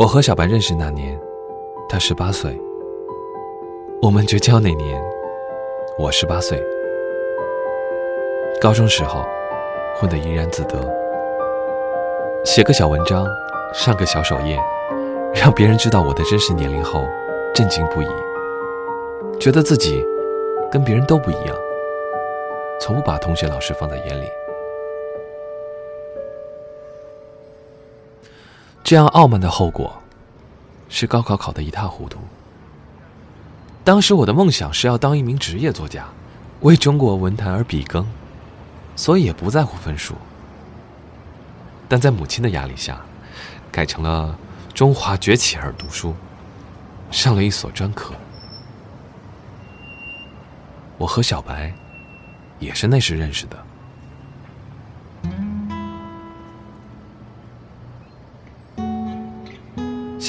我和小白认识那年，他十八岁；我们绝交那年，我十八岁。高中时候，混得怡然自得，写个小文章，上个小首页，让别人知道我的真实年龄后，震惊不已，觉得自己跟别人都不一样，从不把同学老师放在眼里。这样傲慢的后果，是高考考得一塌糊涂。当时我的梦想是要当一名职业作家，为中国文坛而笔耕，所以也不在乎分数。但在母亲的压力下，改成了中华崛起而读书，上了一所专科。我和小白，也是那时认识的。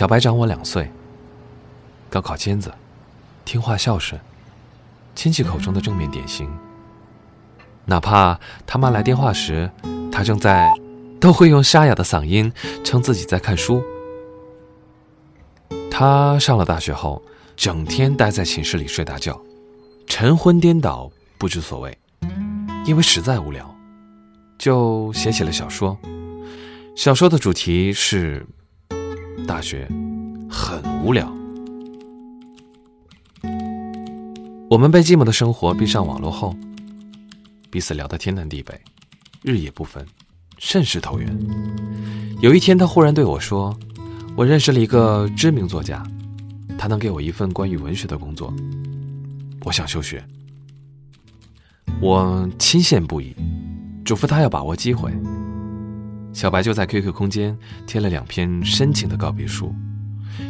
小白长我两岁，高考尖子，听话孝顺，亲戚口中的正面典型。哪怕他妈来电话时，他正在，都会用沙哑的嗓音称自己在看书。他上了大学后，整天待在寝室里睡大觉，晨昏颠倒，不知所谓。因为实在无聊，就写起了小说。小说的主题是。大学很无聊，我们被寂寞的生活逼上网络后，彼此聊得天南地北，日夜不分，甚是投缘。有一天，他忽然对我说：“我认识了一个知名作家，他能给我一份关于文学的工作，我想休学。”我钦羡不已，嘱咐他要把握机会。小白就在 QQ 空间贴了两篇深情的告别书，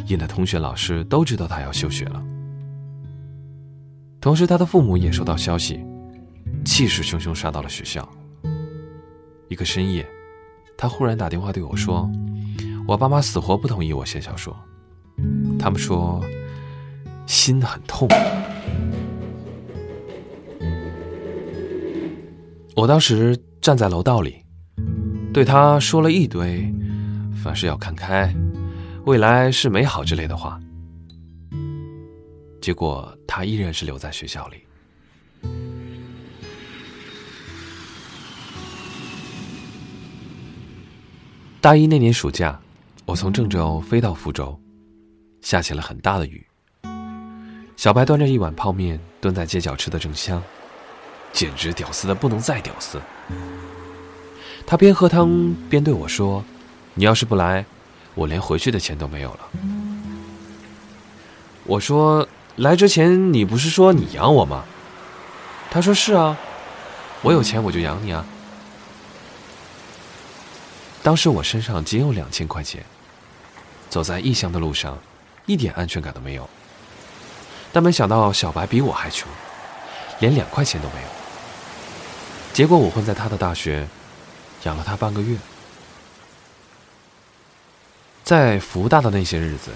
引得同学、老师都知道他要休学了。同时，他的父母也收到消息，气势汹汹杀到了学校。一个深夜，他忽然打电话对我说：“我爸妈死活不同意我写小说，他们说心很痛。”我当时站在楼道里。对他说了一堆，凡事要看开，未来是美好之类的话。结果他依然是留在学校里。大一那年暑假，我从郑州飞到福州，下起了很大的雨。小白端着一碗泡面蹲在街角吃的正香，简直屌丝的不能再屌丝。他边喝汤边对我说：“你要是不来，我连回去的钱都没有了。”我说：“来之前你不是说你养我吗？”他说：“是啊，我有钱我就养你啊。”当时我身上仅有两千块钱，走在异乡的路上，一点安全感都没有。但没想到小白比我还穷，连两块钱都没有。结果我混在他的大学。养了他半个月，在福大的那些日子，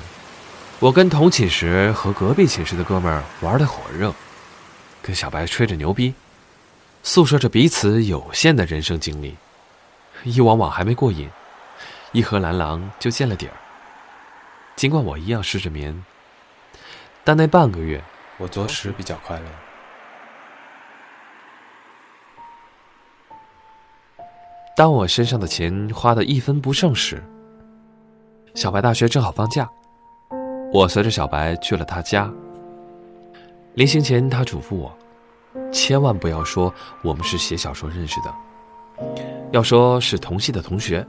我跟同寝室和隔壁寝室的哥们儿玩的火热，跟小白吹着牛逼，诉说着彼此有限的人生经历，一往往还没过瘾，一盒蓝狼就见了底儿。尽管我一样失着眠，但那半个月我着实比较快乐。当我身上的钱花的一分不剩时，小白大学正好放假，我随着小白去了他家。临行前，他嘱咐我，千万不要说我们是写小说认识的，要说是同系的同学。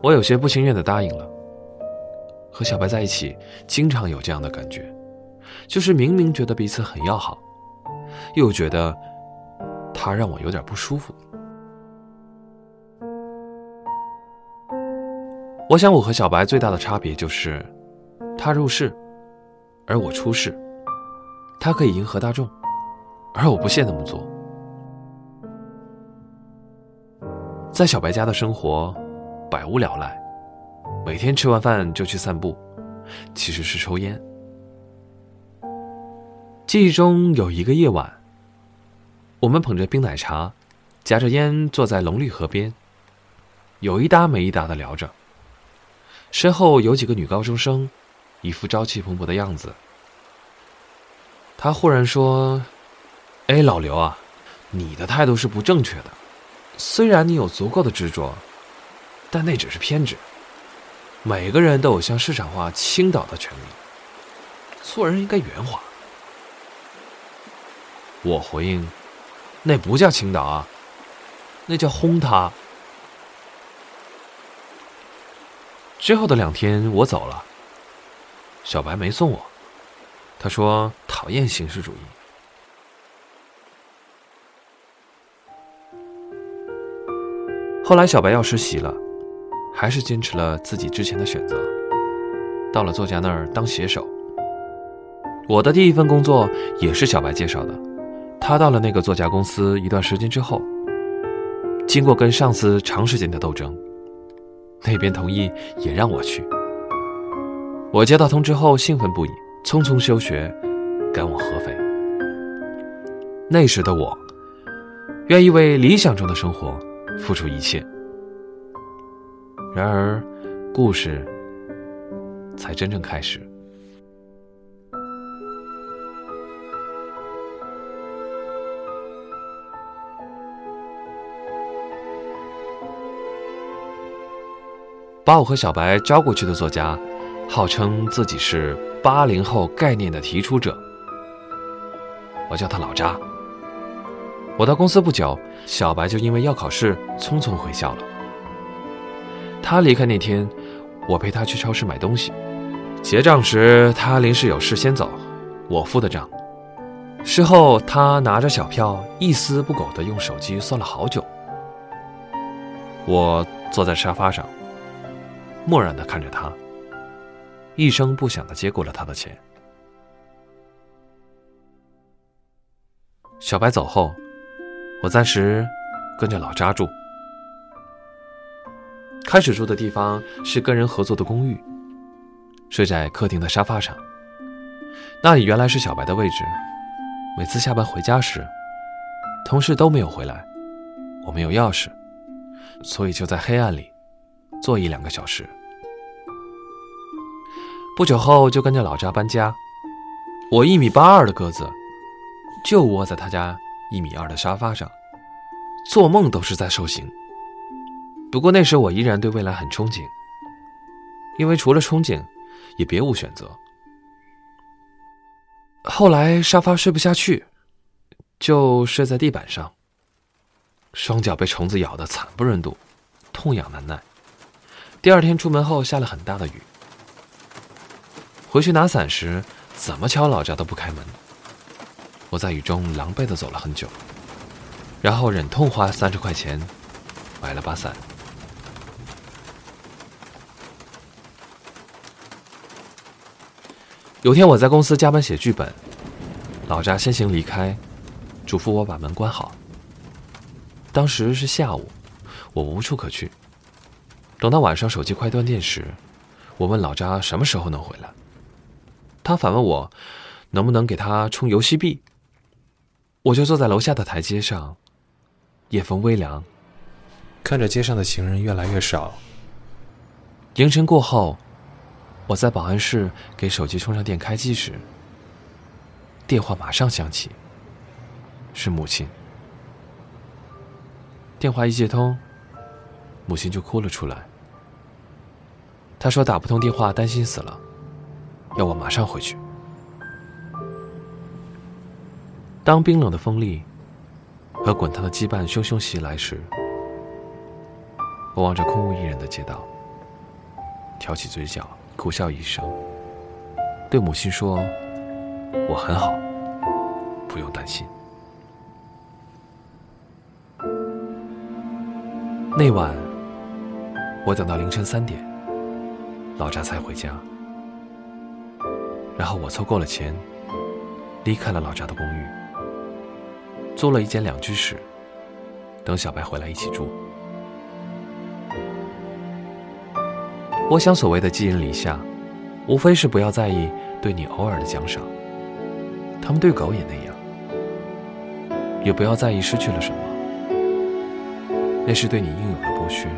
我有些不情愿的答应了。和小白在一起，经常有这样的感觉，就是明明觉得彼此很要好，又觉得他让我有点不舒服。我想，我和小白最大的差别就是，他入世，而我出世。他可以迎合大众，而我不屑那么做。在小白家的生活，百无聊赖，每天吃完饭就去散步，其实是抽烟。记忆中有一个夜晚，我们捧着冰奶茶，夹着烟坐在龙绿河边，有一搭没一搭的聊着。身后有几个女高中生，一副朝气蓬勃的样子。他忽然说：“哎，老刘啊，你的态度是不正确的。虽然你有足够的执着，但那只是偏执。每个人都有向市场化倾倒的权利。做人应该圆滑。”我回应：“那不叫倾倒啊，那叫轰他。”之后的两天，我走了，小白没送我。他说讨厌形式主义。后来小白要实习了，还是坚持了自己之前的选择，到了作家那儿当写手。我的第一份工作也是小白介绍的，他到了那个作家公司一段时间之后，经过跟上司长时间的斗争，那边同意也让我去。我接到通知后兴奋不已。匆匆休学，赶往合肥。那时的我，愿意为理想中的生活付出一切。然而，故事才真正开始。把我和小白招过去的作家。号称自己是八零后概念的提出者，我叫他老扎。我到公司不久，小白就因为要考试匆匆回校了。他离开那天，我陪他去超市买东西，结账时他临时有事先走，我付的账。事后他拿着小票，一丝不苟地用手机算了好久。我坐在沙发上，漠然地看着他。一声不响的接过了他的钱。小白走后，我暂时跟着老扎住。开始住的地方是跟人合作的公寓，睡在客厅的沙发上。那里原来是小白的位置。每次下班回家时，同事都没有回来，我没有钥匙，所以就在黑暗里坐一两个小时。不久后就跟着老扎搬家，我一米八二的个子，就窝在他家一米二的沙发上，做梦都是在受刑。不过那时我依然对未来很憧憬，因为除了憧憬，也别无选择。后来沙发睡不下去，就睡在地板上，双脚被虫子咬得惨不忍睹，痛痒难耐。第二天出门后下了很大的雨。回去拿伞时，怎么敲老家都不开门。我在雨中狼狈的走了很久，然后忍痛花三十块钱买了把伞。有天我在公司加班写剧本，老扎先行离开，嘱咐我把门关好。当时是下午，我无处可去。等到晚上手机快断电时，我问老扎什么时候能回来。他反问我，能不能给他充游戏币？我就坐在楼下的台阶上，夜风微凉，看着街上的行人越来越少。凌晨过后，我在保安室给手机充上电开机时，电话马上响起，是母亲。电话一接通，母亲就哭了出来。她说打不通电话，担心死了。要我马上回去。当冰冷的风力和滚烫的羁绊汹汹袭来时，我望着空无一人的街道，挑起嘴角，苦笑一声，对母亲说：“我很好，不用担心。”那晚，我等到凌晨三点，老扎才回家。然后我凑够了钱，离开了老扎的公寓，租了一间两居室，等小白回来一起住。我想，所谓的寄人篱下，无非是不要在意对你偶尔的奖赏，他们对狗也那样，也不要在意失去了什么，那是对你应有的剥削。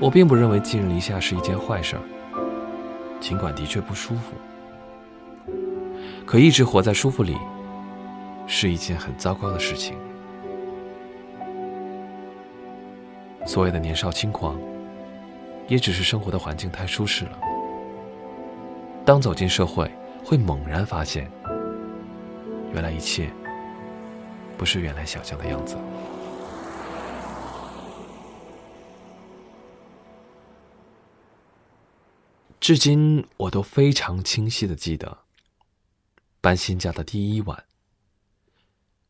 我并不认为寄人篱下是一件坏事儿，尽管的确不舒服。可一直活在舒服里，是一件很糟糕的事情。所谓的年少轻狂，也只是生活的环境太舒适了。当走进社会，会猛然发现，原来一切不是原来想象的样子。至今，我都非常清晰的记得。搬新家的第一晚，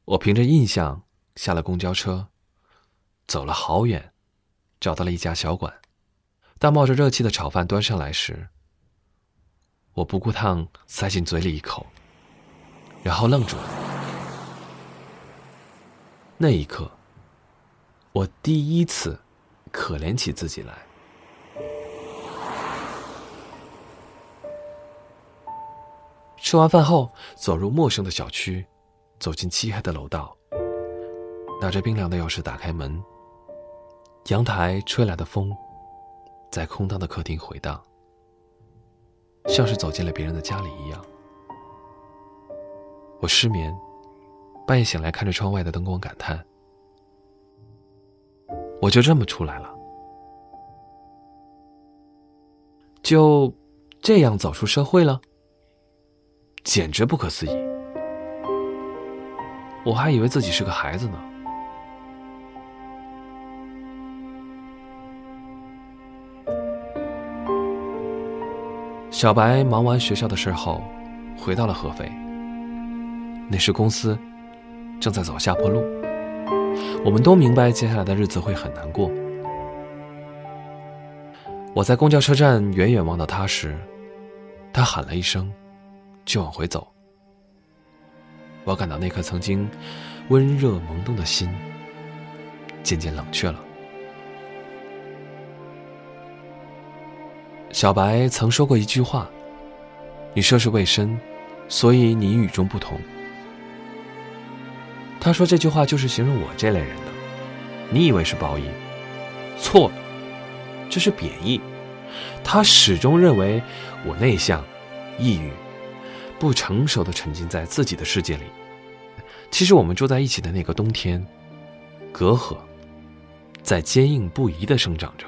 我凭着印象下了公交车，走了好远，找到了一家小馆。当冒着热气的炒饭端上来时，我不顾烫塞进嘴里一口，然后愣住了。那一刻，我第一次可怜起自己来。吃完饭后，走入陌生的小区，走进漆黑的楼道，拿着冰凉的钥匙打开门。阳台吹来的风，在空荡的客厅回荡，像是走进了别人的家里一样。我失眠，半夜醒来看着窗外的灯光感叹：我就这么出来了，就这样走出社会了。简直不可思议！我还以为自己是个孩子呢。小白忙完学校的事后，回到了合肥。那时公司正在走下坡路，我们都明白接下来的日子会很难过。我在公交车站远远望到他时，他喊了一声。就往回走，我感到那颗曾经温热萌动的心渐渐冷却了。小白曾说过一句话：“你涉世未深，所以你与众不同。”他说这句话就是形容我这类人的。你以为是褒义？错了，这是贬义。他始终认为我内向、抑郁。不成熟的沉浸在自己的世界里。其实我们住在一起的那个冬天，隔阂在坚硬不移的生长着。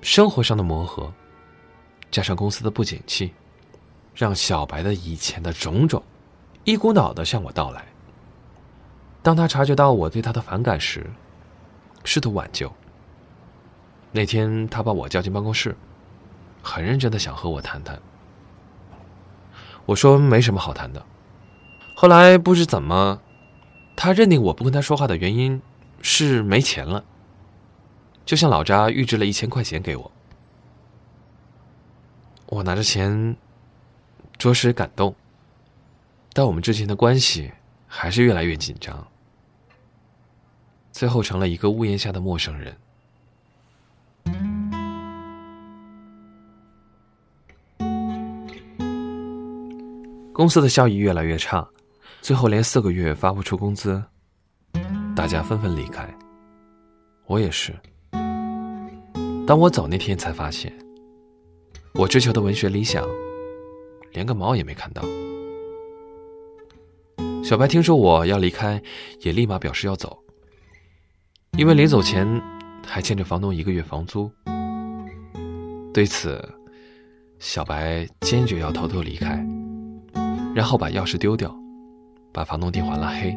生活上的磨合，加上公司的不景气，让小白的以前的种种，一股脑的向我到来。当他察觉到我对他的反感时，试图挽救。那天他把我叫进办公室。很认真的想和我谈谈，我说没什么好谈的。后来不知怎么，他认定我不跟他说话的原因是没钱了，就向老扎预支了一千块钱给我。我拿着钱，着实感动，但我们之间的关系还是越来越紧张，最后成了一个屋檐下的陌生人。公司的效益越来越差，最后连四个月发不出工资，大家纷纷离开。我也是。当我走那天，才发现，我追求的文学理想，连个毛也没看到。小白听说我要离开，也立马表示要走，因为临走前还欠着房东一个月房租。对此，小白坚决要偷偷离开。然后把钥匙丢掉，把房东电话拉黑。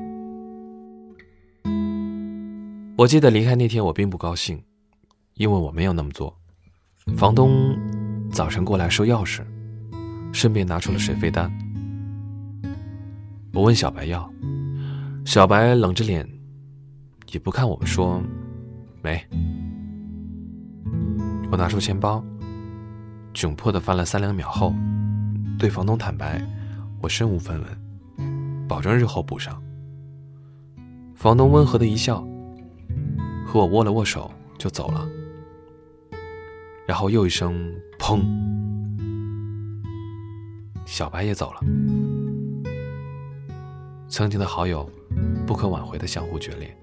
我记得离开那天，我并不高兴，因为我没有那么做。房东早晨过来收钥匙，顺便拿出了水费单。我问小白要，小白冷着脸，也不看我们说没。我拿出钱包，窘迫的翻了三两秒后，对房东坦白。我身无分文，保证日后补上。房东温和的一笑，和我握了握手就走了。然后又一声“砰”，小白也走了。曾经的好友，不可挽回的相互决裂。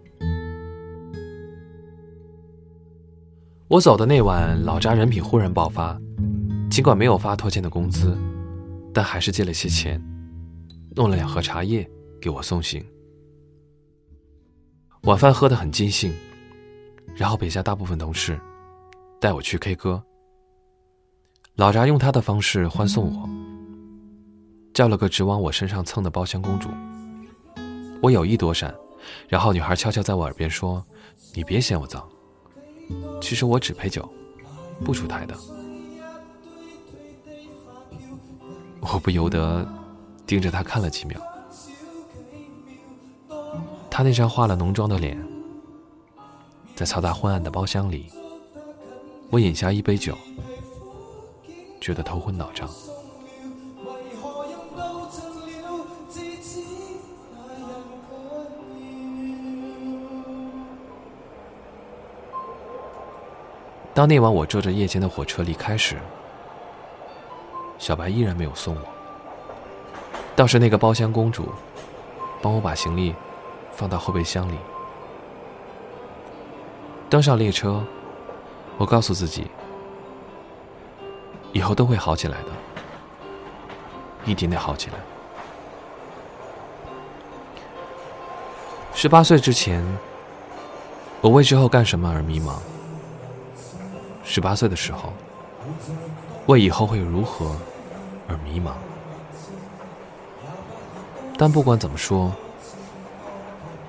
我走的那晚，老扎人品忽然爆发，尽管没有发拖欠的工资，但还是借了些钱，弄了两盒茶叶给我送行。晚饭喝得很尽兴，然后北下大部分同事带我去 K 歌。老扎用他的方式欢送我，叫了个直往我身上蹭的包厢公主。我有意躲闪，然后女孩悄悄在我耳边说：“你别嫌我脏。”其实我只陪酒，不出台的。我不由得盯着他看了几秒。他那张化了浓妆的脸，在嘈杂昏暗的包厢里，我饮下一杯酒，觉得头昏脑胀。当那晚我坐着夜间的火车离开时，小白依然没有送我。倒是那个包厢公主，帮我把行李放到后备箱里。登上列车，我告诉自己，以后都会好起来的，一点点好起来。十八岁之前，我为之后干什么而迷茫。十八岁的时候，为以后会如何而迷茫。但不管怎么说，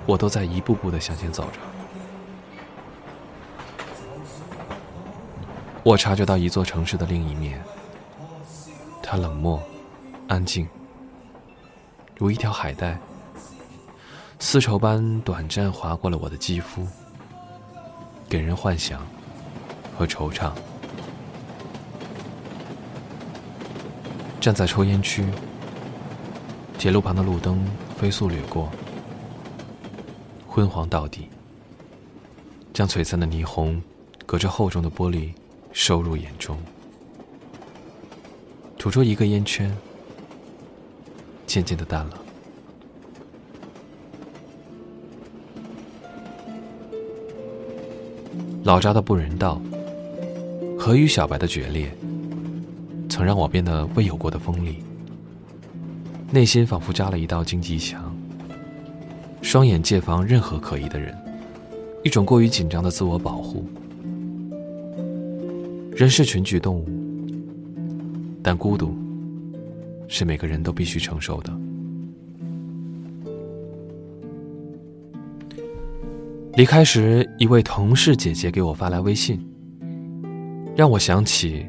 我都在一步步的向前走着。我察觉到一座城市的另一面，它冷漠、安静，如一条海带，丝绸般短暂划过了我的肌肤，给人幻想。和惆怅，站在抽烟区，铁路旁的路灯飞速掠过，昏黄到底，将璀璨的霓虹隔着厚重的玻璃收入眼中，吐出一个烟圈，渐渐的淡了。老扎的不人道。和与小白的决裂，曾让我变得未有过的锋利，内心仿佛扎了一道荆棘墙，双眼戒防任何可疑的人，一种过于紧张的自我保护。人是群居动物，但孤独是每个人都必须承受的。离开时，一位同事姐姐给我发来微信。让我想起，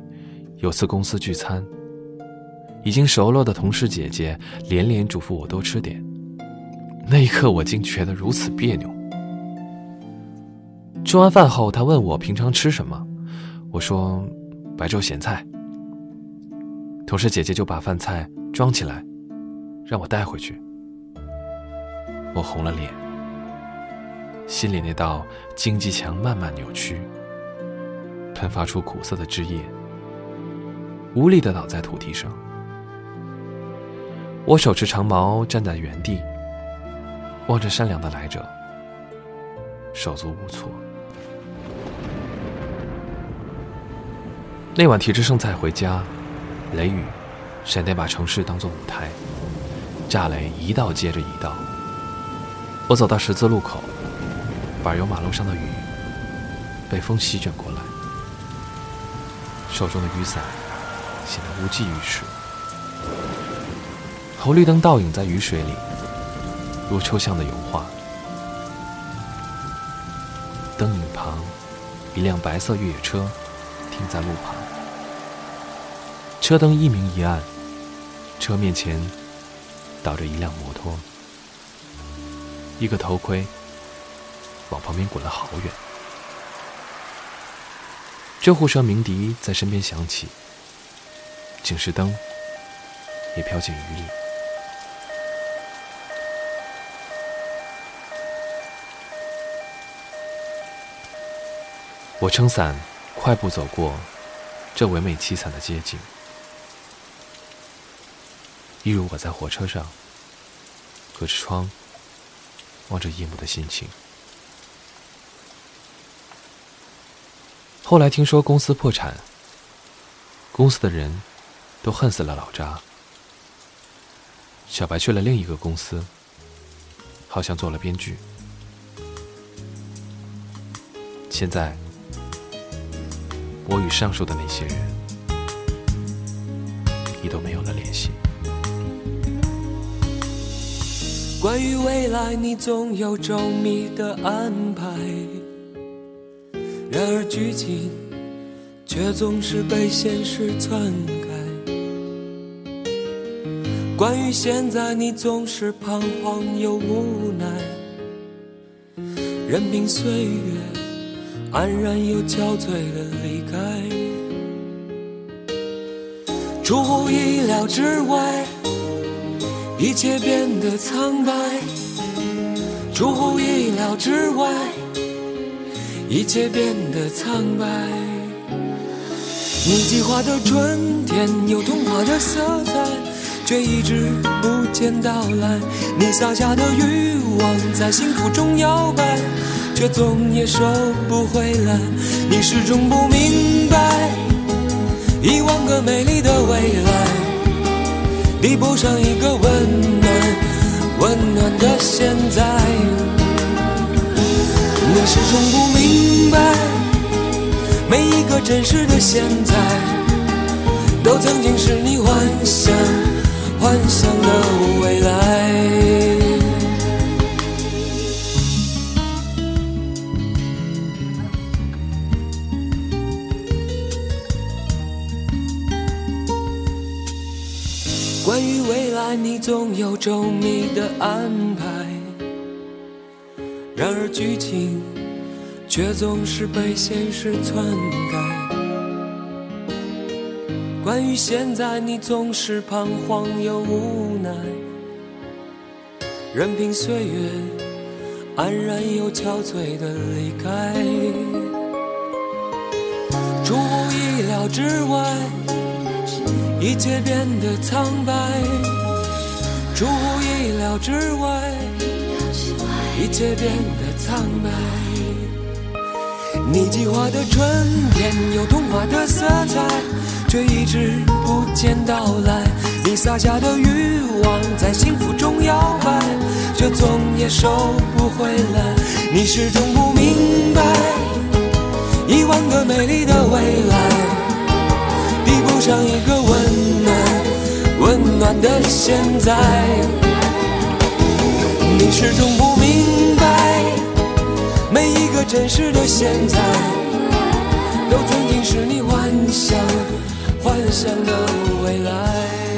有次公司聚餐，已经熟络的同事姐姐连连嘱咐我多吃点。那一刻，我竟觉得如此别扭。吃完饭后，她问我平常吃什么，我说白粥咸菜。同事姐姐就把饭菜装起来，让我带回去。我红了脸，心里那道荆棘墙慢慢扭曲。喷发出苦涩的汁液，无力的倒在土地上。我手持长矛站在原地，望着善良的来者，手足无措。那晚提着剩菜回家，雷雨、闪电把城市当作舞台，炸雷一道接着一道。我走到十字路口，柏油马路上的雨被风席卷过来。手中的雨伞显得无济于事，红绿灯倒影在雨水里，如抽象的油画。灯影旁，一辆白色越野车停在路旁，车灯一明一暗，车面前倒着一辆摩托，一个头盔往旁边滚了好远。救护车鸣笛在身边响起，警示灯也飘进雨里。我撑伞，快步走过这唯美凄惨的街景，一如我在火车上隔着窗望着夜幕的心情。后来听说公司破产，公司的人都恨死了老扎。小白去了另一个公司，好像做了编剧。现在，我与上述的那些人，已都没有了联系。关于未来，你总有周密的安排，然而剧情却总是被现实篡改。关于现在，你总是彷徨又无奈，任凭岁月安然又憔悴的离开，出乎意料之外。一切变得苍白，出乎意料之外。一切变得苍白。你计划的春天有童话的色彩，却一直不见到来。你撒下的欲望在幸福中摇摆，却总也收不回来。你始终不明白，一万个美丽的未来。比不上一个温暖、温暖的现在。你始终不明白，每一个真实的现在，都曾经是你幻想、幻想的未来。关于未来，你总有周密的安排，然而剧情却总是被现实篡改。关于现在，你总是彷徨又无奈，任凭岁月安然又憔悴的离开，出乎意料之外。一切变得苍白，出乎意料之外。一切变得苍白。你计划的春天有童话的色彩，却一直不见到来。你撒下的欲望在幸福中摇摆，却总也收不回来。你始终不明白，一万个美丽的未来。比不上一个温暖、温暖的现在。你始终不明白，每一个真实的现在，都曾经是你幻想、幻想的未来。